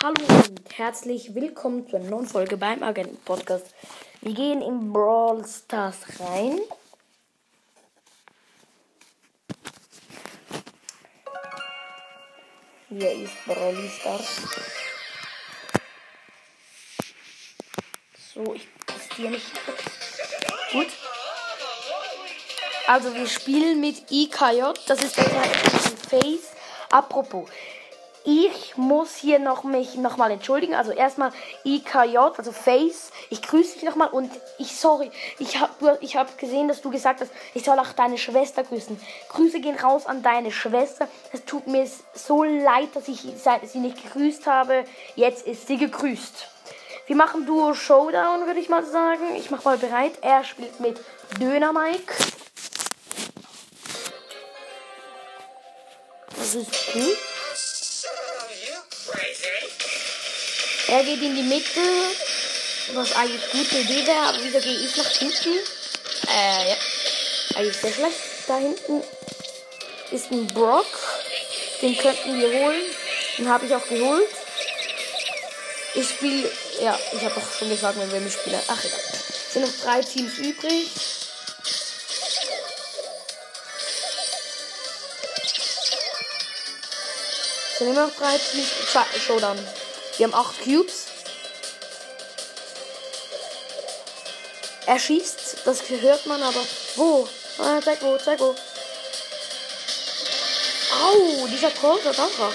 Hallo und herzlich willkommen zu einer neuen Folge beim Agenten Podcast. Wir gehen in Brawl Stars rein. Hier ist Brawl Stars. So, ich passiere nicht. Gut. Also wir spielen mit IKJ. Das ist der Face. Apropos, ich muss hier noch mich nochmal entschuldigen. Also erstmal IKJ, also Face. Ich grüße dich nochmal und ich, sorry, ich habe ich hab gesehen, dass du gesagt hast, ich soll auch deine Schwester grüßen. Grüße gehen raus an deine Schwester. Es tut mir so leid, dass ich sie nicht gegrüßt habe. Jetzt ist sie gegrüßt. Wir machen Duo Showdown, würde ich mal sagen. Ich mache mal bereit. Er spielt mit Döner Mike. Das ist gut. Er geht in die Mitte, was eigentlich eine gute Idee wäre, aber wieso gehe ich nach hinten? Äh, ja. Eigentlich sehr schlecht. Da hinten ist ein Brock. Den könnten wir holen. Den habe ich auch geholt. Ich spiele, ja, ich habe doch schon gesagt, wenn wir mitspielen. Ach egal. Sind noch drei Teams übrig. Sind immer noch drei Teams. Showdown. Wir haben acht Cubes. Er schießt, das hört man aber. Wo? Ah, zeig wo, zeig wo. Au, dieser Tor wird einfach.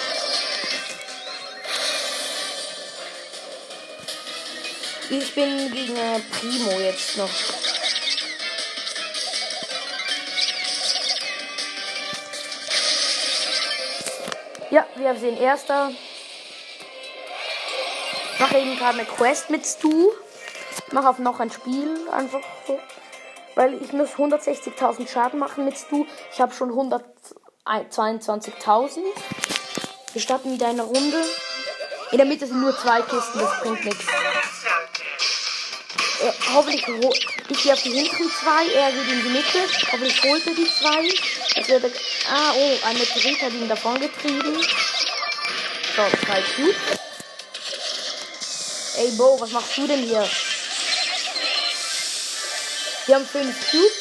Ich bin gegen äh, Primo jetzt noch. Ja, wir haben den erster mache eben gerade eine Quest mit Stu. Mache auf noch ein Spiel einfach so. Weil ich muss 160.000 Schaden machen mit Stu. Ich habe schon 122.000. Wir starten wieder eine Runde. In der Mitte sind nur zwei Kisten, das bringt nichts. Äh, hoffentlich ich gehe auf die hinteren zwei, er geht in die Mitte. Hoffentlich holt er die zwei. Das wird, ah, oh, ein Meteorit hat ihn davon getrieben. So, das war gut. Ey, Bo, was machst du denn hier? Wir haben fünf Cubes.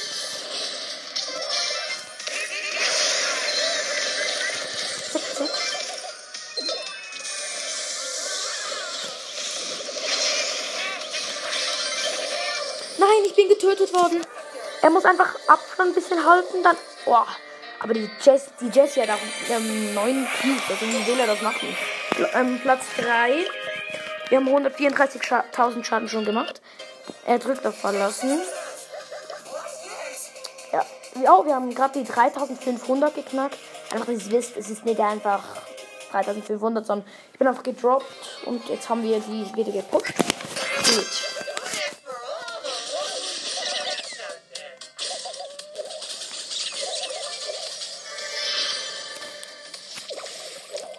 Zack, zack. Nein, ich bin getötet worden. Er muss einfach Abstand ein bisschen halten, dann. Boah. Aber die Jess, die Jessie hat auch ähm, neun Cubes. Also wie will er das machen? Ähm, Platz 3. Wir haben 134.000 Schaden schon gemacht. Er drückt auf Verlassen. Ja, ja wir haben gerade die 3500 geknackt. Einfach, dass ihr wisst, es ist nicht einfach 3500, sondern ich bin einfach gedroppt und jetzt haben wir die wieder gepusht. Gut.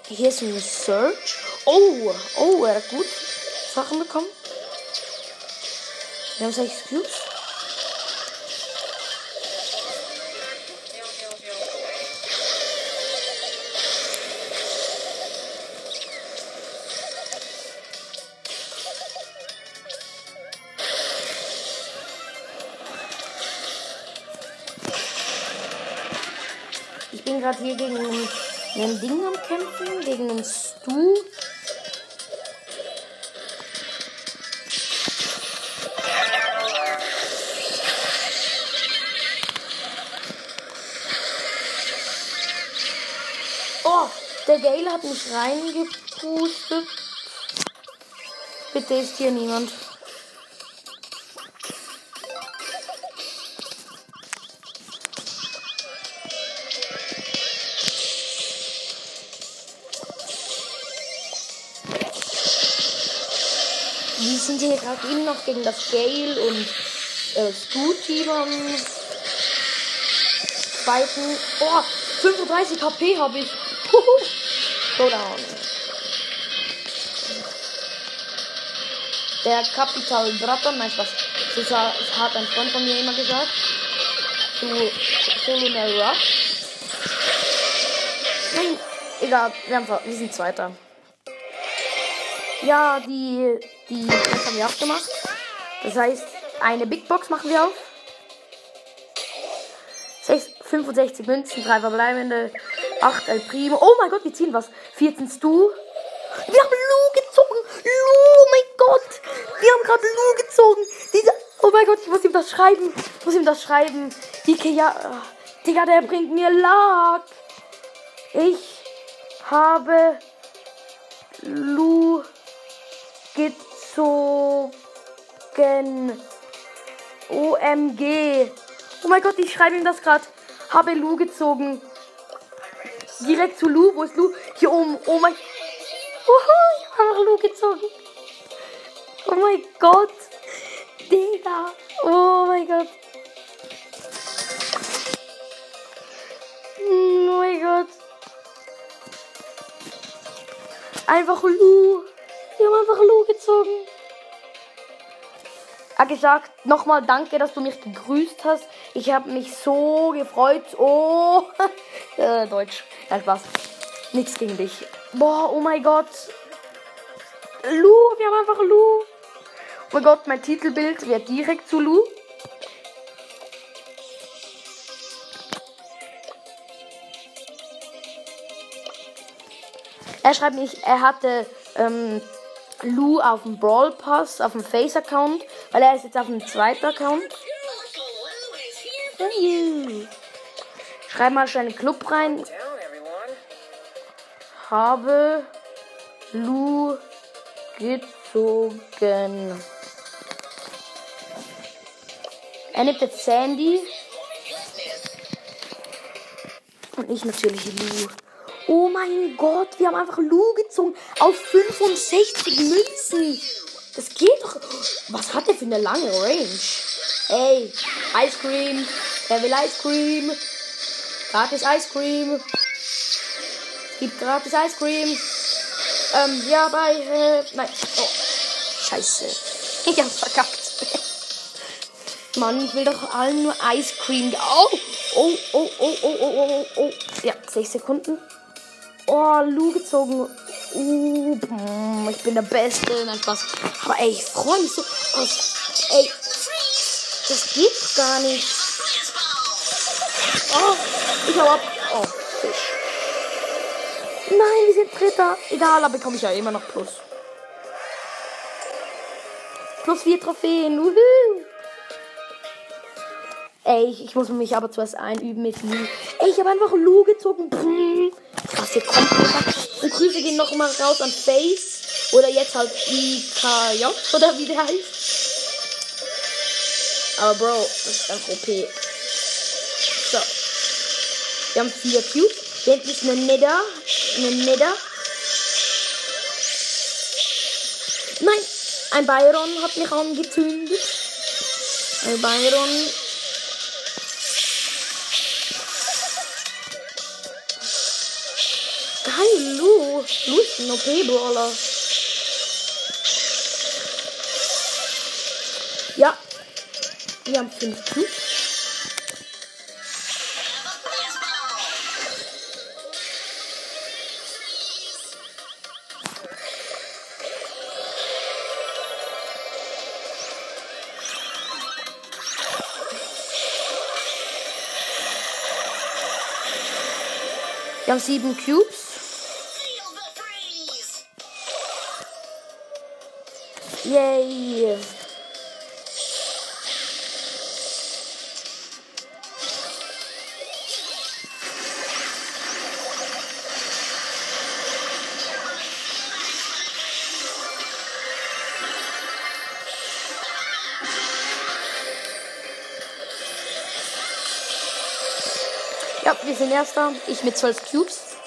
Hier ist ein Search. Oh, oh, er hat gut Sachen bekommen. Wir haben 6 Cubes. Ich bin gerade hier gegen ein Ding am Kämpfen, gegen einen Stu. Der Gale hat mich reingepustet. Bitte ist hier niemand. Wir sind hier gerade eben noch gegen das Gale und äh, am zweiten. Oh, 35 HP habe ich. Showdown. Der Kapital Braton, nein, was? Das hat ein Freund von mir immer gesagt. Zu Colonel Rush. Nein, egal, wir, haben, wir sind Zweiter. Ja, die, die, das haben wir auch gemacht. Das heißt, eine Big Box machen wir auf. 6, 65 Münzen, 3 verbleibende, 8 El Primo. Oh mein Gott, wir ziehen was. 14 Stu. Wir haben Lu gezogen. Lu, mein Gott. Wir haben gerade Lu gezogen. Dieser, oh mein Gott, ich muss ihm das schreiben. Ich muss ihm das schreiben. Ikea, Digga, der bringt mir Lack. Ich habe Lu gezogen. OMG. Oh mein Gott, ich schreibe ihm das gerade. Habe Lu gezogen. Direkt zu Lu. Wo ist Lu? Hier oben. Oh mein. Uhu, ich habe Lu gezogen. Oh mein Gott. Digga. Oh mein Gott. Oh mein Gott. Einfach Lu. Wir haben einfach Lu gezogen. Er hat gesagt, nochmal danke, dass du mich gegrüßt hast. Ich habe mich so gefreut. Oh, äh, Deutsch. Nein, Spaß. Nichts gegen dich. Boah, oh mein Gott. Lu, wir haben einfach Lu. Oh mein Gott, mein Titelbild wird direkt zu Lu. Er schreibt nicht, er hatte ähm, Lu auf dem Brawl Pass, auf dem Face-Account, weil er ist jetzt auf dem zweiten Account. Schreib mal schnell einen Club rein. Habe Lu gezogen. Er nimmt jetzt Sandy. Und ich natürlich Lu. Oh mein Gott, wir haben einfach Lu gezogen. Auf 65 Münzen. Das geht doch. Was hat der für eine lange Range? Ey, Ice Cream. Wer will Ice Cream? Gratis Ice Cream. Gibt gratis Ice Cream. Ähm, ja, bei, äh, nein. Oh, scheiße. Ich hab's verkackt. Mann, ich will doch allen nur Ice Cream. Oh, oh, oh, oh, oh, oh, oh, oh. Ja, 6 Sekunden. Oh, Lu gezogen. Uh, ich bin der Beste. Nein, Spaß. Aber ey, ich freue mich so. Aus. Ey, das geht gar nicht. Oh, ich hau ab. Oh, Fisch. Nein, wir sind Dritter. Egal, da bekomme ich ja immer noch Plus. Plus vier Trophäen. Woohoo. Ey, ich, ich muss mich aber zuerst einüben mit Lu. Ey, ich habe einfach Lu gezogen. Krass, hier kommt Und Grüße gehen noch mal raus an Face. Oder jetzt halt IKJ, oder wie der heißt. Aber Bro, das ist einfach OP. Wir haben vier Cubes. Hinten ist eine Nether. Eine Nether. Nein! Ein Byron hat mich angezündet. Ein Byron Geil, Lu. Lu ist ein OP-Brawler. Ja. Wir haben fünf Cubes. Wir haben sieben Cubes. Yay. Wir sind erster. Ich mit 12 Cubes.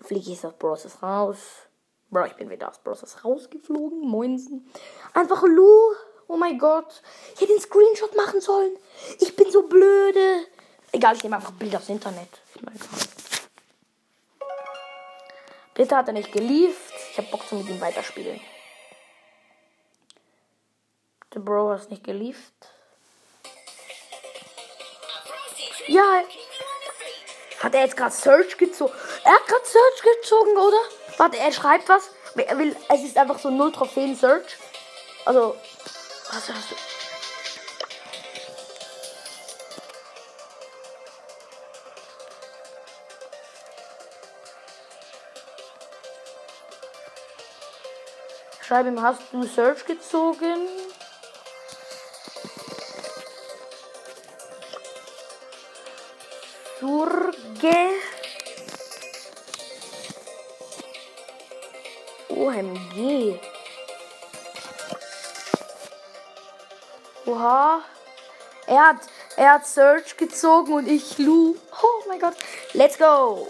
Fliege ich aus Bros. raus. Bro, ich bin wieder aus Bros. rausgeflogen. Moinsen. Einfach Lu. Oh mein Gott. Ich hätte den Screenshot machen sollen. Ich bin so blöde. Egal, ich nehme einfach Bilder aus Internet. Bitte hat er nicht gelieft. Ich habe Bock zu mit ihm weiterspielen. Der Bro hat nicht gelieft. Ja. Hat er jetzt gerade Search gezogen? Er hat gerade Search gezogen, oder? Warte, er schreibt was. Er will, es ist einfach so null Trophäen Search. Also, was hast du? Schreib ihm, hast du Search gezogen? Surge. OMG. Oha. Er hat, er hat Search gezogen und ich Lu. Oh mein Gott. Let's go.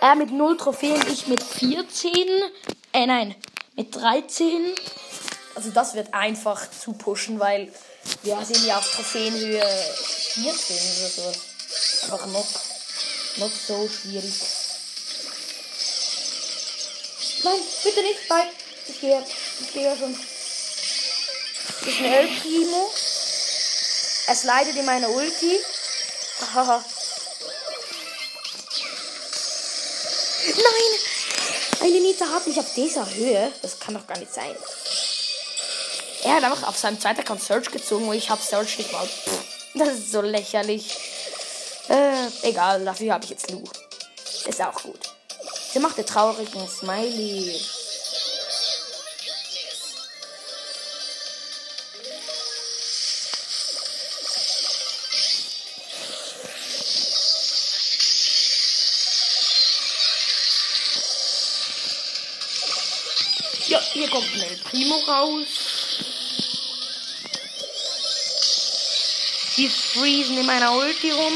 Er mit 0 Trophäen, ich mit 14. Äh, nein, mit 13. Also das wird einfach zu pushen, weil wir sind ja auf Trophäenhöhe 14 oder sowas. Einfach noch, noch so schwierig. Nein, bitte nicht, bye. Ich gehe, ich gehe ja schon. El Primo. Es leidet in meiner Ulti. Haha. Nein! Eine Nita hat mich auf dieser Höhe. Das kann doch gar nicht sein. Er hat einfach auf seinem zweiten Account Search gezogen und ich habe Search nicht mal. Pff, das ist so lächerlich. Äh, egal, dafür habe ich jetzt Lu. Ist auch gut. Sie macht den traurigen Smiley. Ja, hier kommt ein Primo raus. Die freezen in meiner Ulti rum.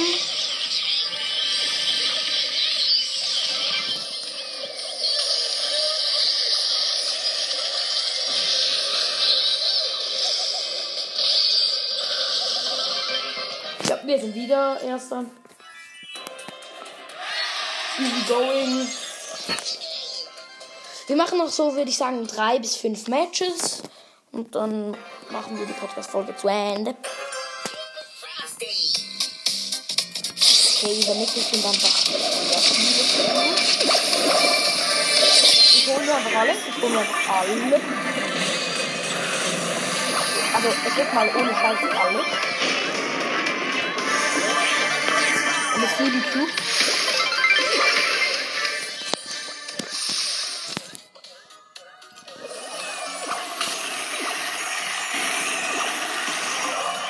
Ja, wir sind wieder Erster. Easy going. Wir machen noch so, würde ich sagen, drei bis fünf Matches. Und dann machen wir die Podcast-Folge zu Ende. Okay, über Mitte sind einfach sehr viele Spieler. Ich hole mir einfach alles. Ich hole mir einfach alle. Also, es wird mal ohne Scheiß alles. Und es fliegen Cubes.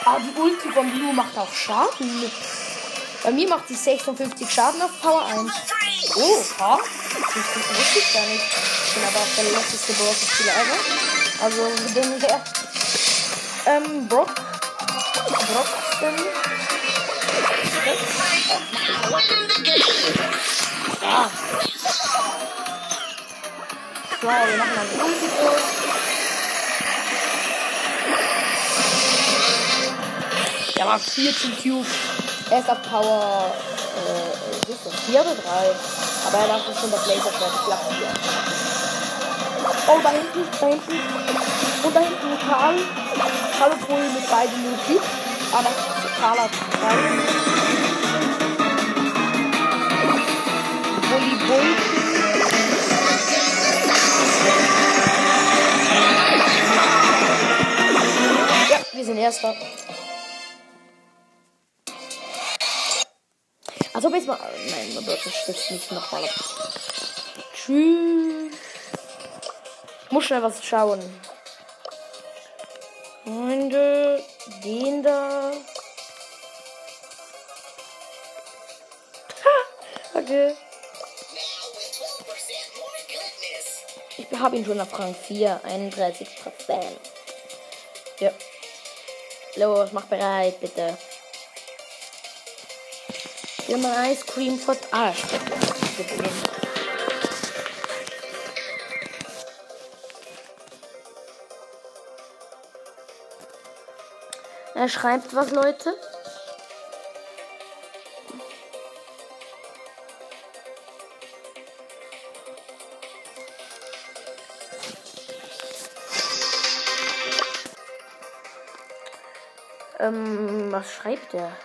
Ah, die Ulti von Blue macht auch Schaden. Bei mir macht sie 56 Schaden auf Power 1. Oh, ha? Das wusste ich gar nicht. Ich bin aber auch der letzte Brawler-Spieler ever. Also, mit dem der. Ähm, Brock. Brockton. Ah. So, wir machen die Ulti durch. Der war 14 Cube. Er ist auf Power äh, ist das 4 oder 3. Aber er darf schon das Laserschwert Platz 4. Oh, da hinten, da hinten. Und da hinten Karl. Karl Bull mit beiden. Ah, nein, Karl hat drei. Bulli Bull. Ja, wir sind Erster. Also bis mal. Nein, man wird stützt nicht nochmal ab. Tschüss. Muss schnell was schauen. Freunde, den da. Ha, okay. Ich habe ihn schon auf Rang 4, 31 Prozent. Ja. Los, mach bereit, bitte. Wir mal Ice Cream for Ah, Er schreibt was, Leute. Ähm, was schreibt der?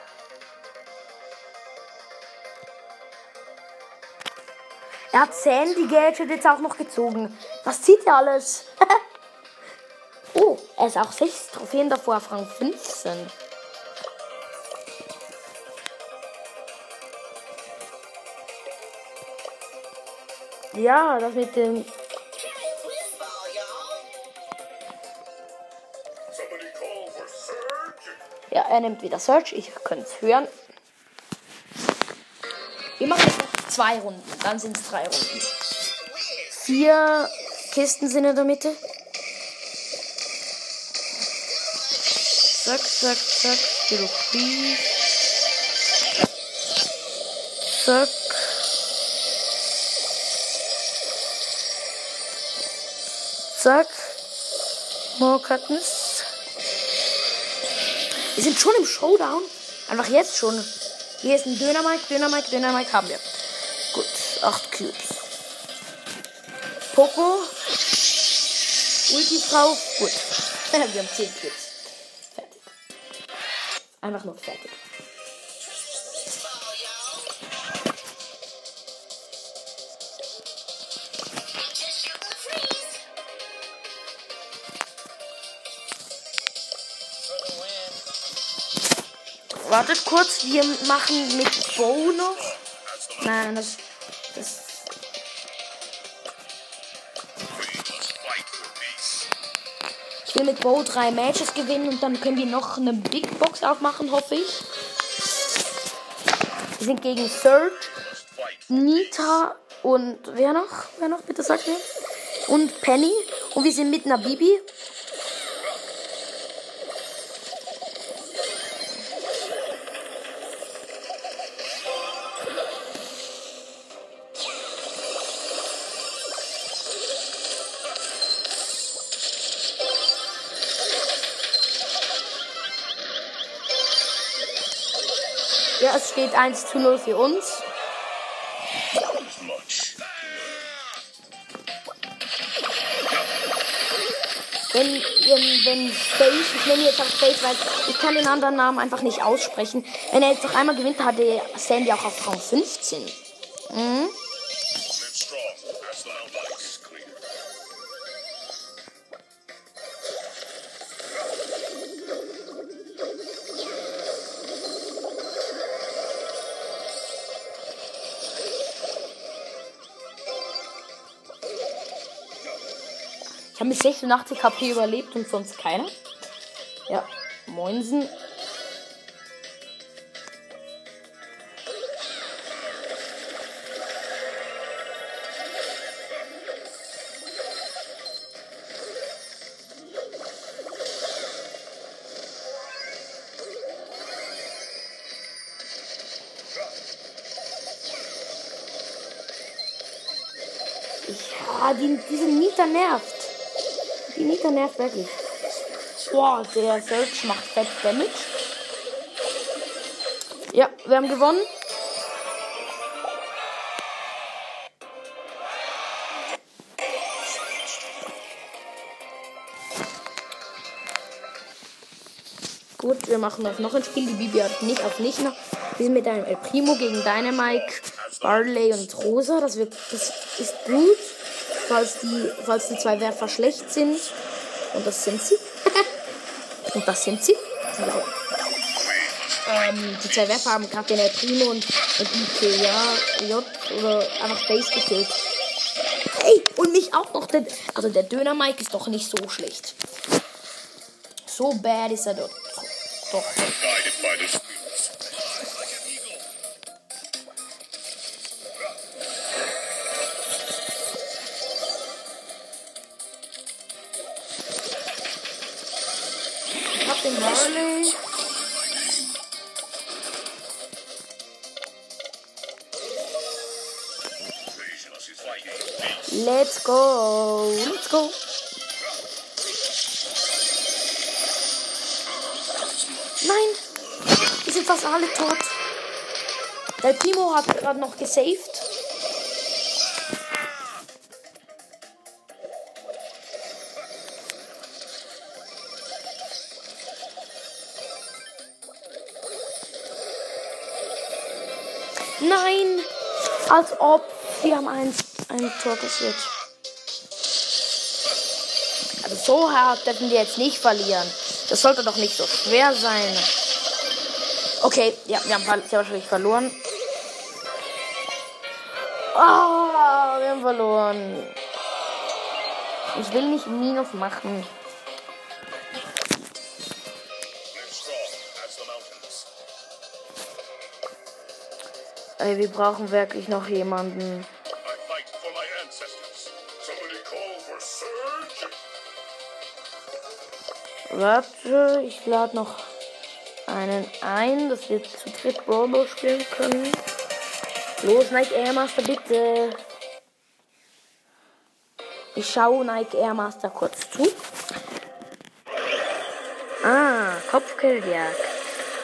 Er hat Sandy Gadget jetzt auch noch gezogen. Was zieht er alles? oh, er ist auch 6 Trophäen davor auf Rang 15. Ja, das mit dem. Ja, er nimmt wieder Search. Ich könnte es hören. Wir machen jetzt zwei Runden. Dann sind es drei Runden. Vier Kisten sind in der Mitte. Zack, zack, zack. Free. Zack. Zack. More Cuttons. Wir sind schon im Showdown. Einfach jetzt schon. Hier ist ein Dönermike, Dönermike, Dönermike haben wir. Gut, 8 Cubes. Poco. Ulti drauf. Gut. wir haben 10 Cubes. Fertig. Einfach nur fertig. Wartet kurz, wir machen mit Bo noch. Nein, das will mit Bo drei Matches gewinnen und dann können wir noch eine Big Box aufmachen, hoffe ich. Wir sind gegen Surge, Nita und wer noch? Wer noch? Bitte sag mir. Und Penny. Und wir sind mit einer Bibi. Ja, es steht 1 zu 0 für uns. Wenn, wenn, wenn Face, ich nenne jetzt auch Face, weil ich kann den anderen Namen einfach nicht aussprechen. Wenn er jetzt noch einmal gewinnt, hat der Sandy auch auf Rang 15. Mhm. 86 HP überlebt und sonst keiner. Ja, Moinsen. Ja, die, diese Nita nervt. Die Nita nervt wirklich. Boah, der Search macht fett Damage. Ja, wir haben gewonnen. Gut, wir machen das noch ein Spiel. Die Bibi hat nicht auf nicht noch. Wir sind mit einem El Primo gegen Dynamike, Barley und Rosa. Das, wird, das ist gut, falls die, falls die zwei Werfer schlecht sind. Und das sind sie. und das sind sie. Ja. Ähm, die zwei Werfer haben gerade den Primo und, und IKEA J oder einfach Base gekillt. Hey, und mich auch noch. Der, also der Döner Mike ist doch nicht so schlecht. So bad ist er dort. Doch. Let's go. Let's go. Nein. Die sind fast alle tot. Der Timo hat gerade noch gesaved. Nein, als ob wir haben eins ein Tor kassiert. Also so hart dürfen wir jetzt nicht verlieren. Das sollte doch nicht so schwer sein. Okay, ja, wir haben sehr wahrscheinlich verloren. Ah, wir haben verloren. Ich will nicht Minus machen. Ey, wir brauchen wirklich noch jemanden. Warte, ich lade noch einen ein, dass wir zu dritt Brawl spielen können. Los, Nike Air Master, bitte. Ich schaue Nike Air Master kurz zu. Ah, Kopfkilljagd.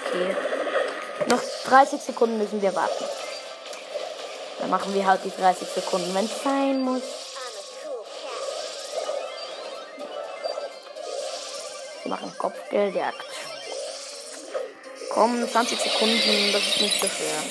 Okay. Noch 30 Sekunden müssen wir warten. Dann machen wir halt die 30 Sekunden, wenn es sein muss. Wir machen Kopfgeldjagd. Komm, 20 Sekunden, das ist nicht so schwer.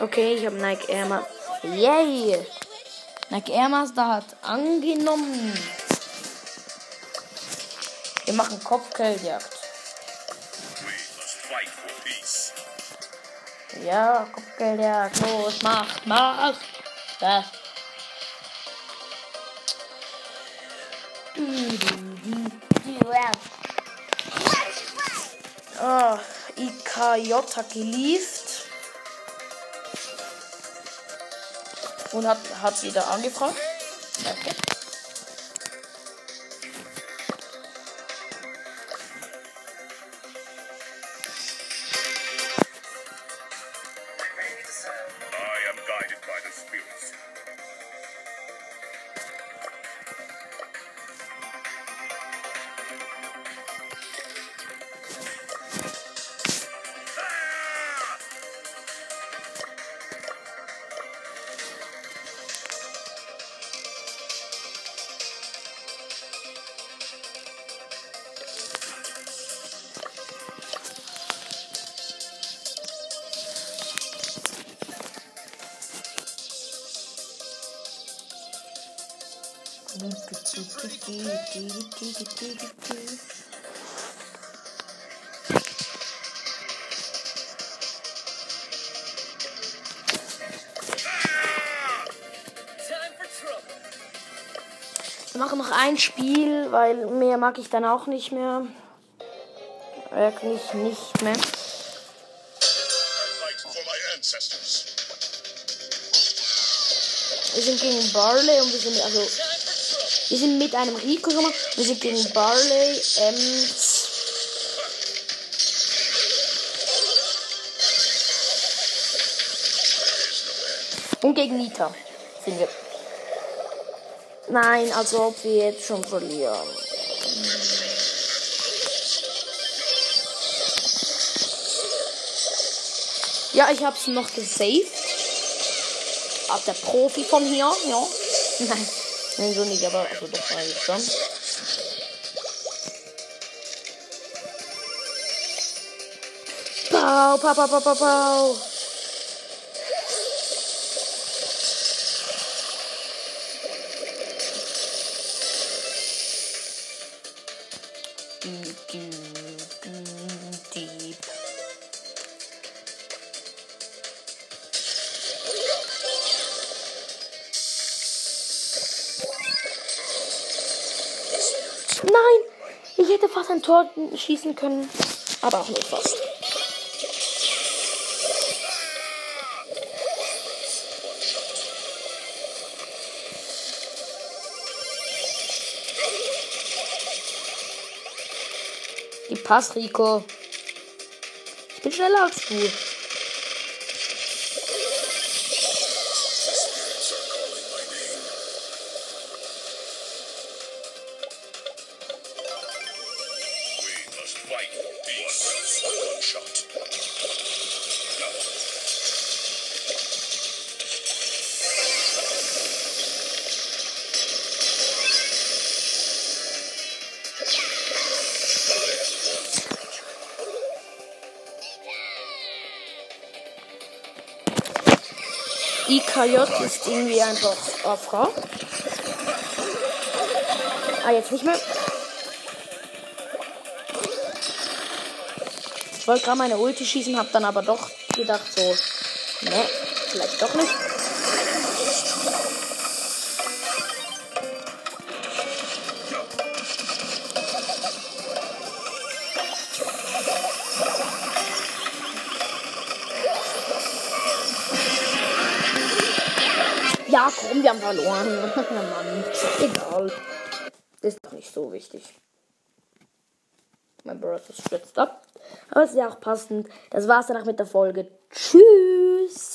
Okay, ich habe Nike Air. Yay! Nike Air Master hat angenommen. Wir machen Kopfgeldjagd. Ja, Kopfgeldjagd. Los, mach, mach. Das. Oh, IKJ geliefert. Und hat, hat wieder angefragt. Danke. Wir machen noch ein Spiel, weil mehr mag ich dann auch nicht mehr. Wirklich nicht mehr. Wir sind gegen Barley und wir sind also wir sind mit einem Rico gemacht. Wir sind gegen Barley, Ems. Und gegen Nita sind wir. Nein, als ob wir jetzt schon verlieren. Ja, ich hab's noch gesaved. Auch der Profi von hier, ja. Nein. Nein, so nicht, aber also doch eigentlich schon. Pau, pau, pau, pau, pau, pau. Tor schießen können, aber auch nur fast. Pass, Rico. Ich bin schneller als du. IKJ ist irgendwie einfach AFK. Ah, jetzt nicht mehr. Ich wollte gerade meine Ulti schießen, hab dann aber doch gedacht so, ne, vielleicht doch nicht. Wir haben verloren. ja, Mann. Egal. Ist doch nicht so wichtig. Mein Brother stürzt ab. Aber es ist ja auch passend. Das war's danach mit der Folge. Tschüss.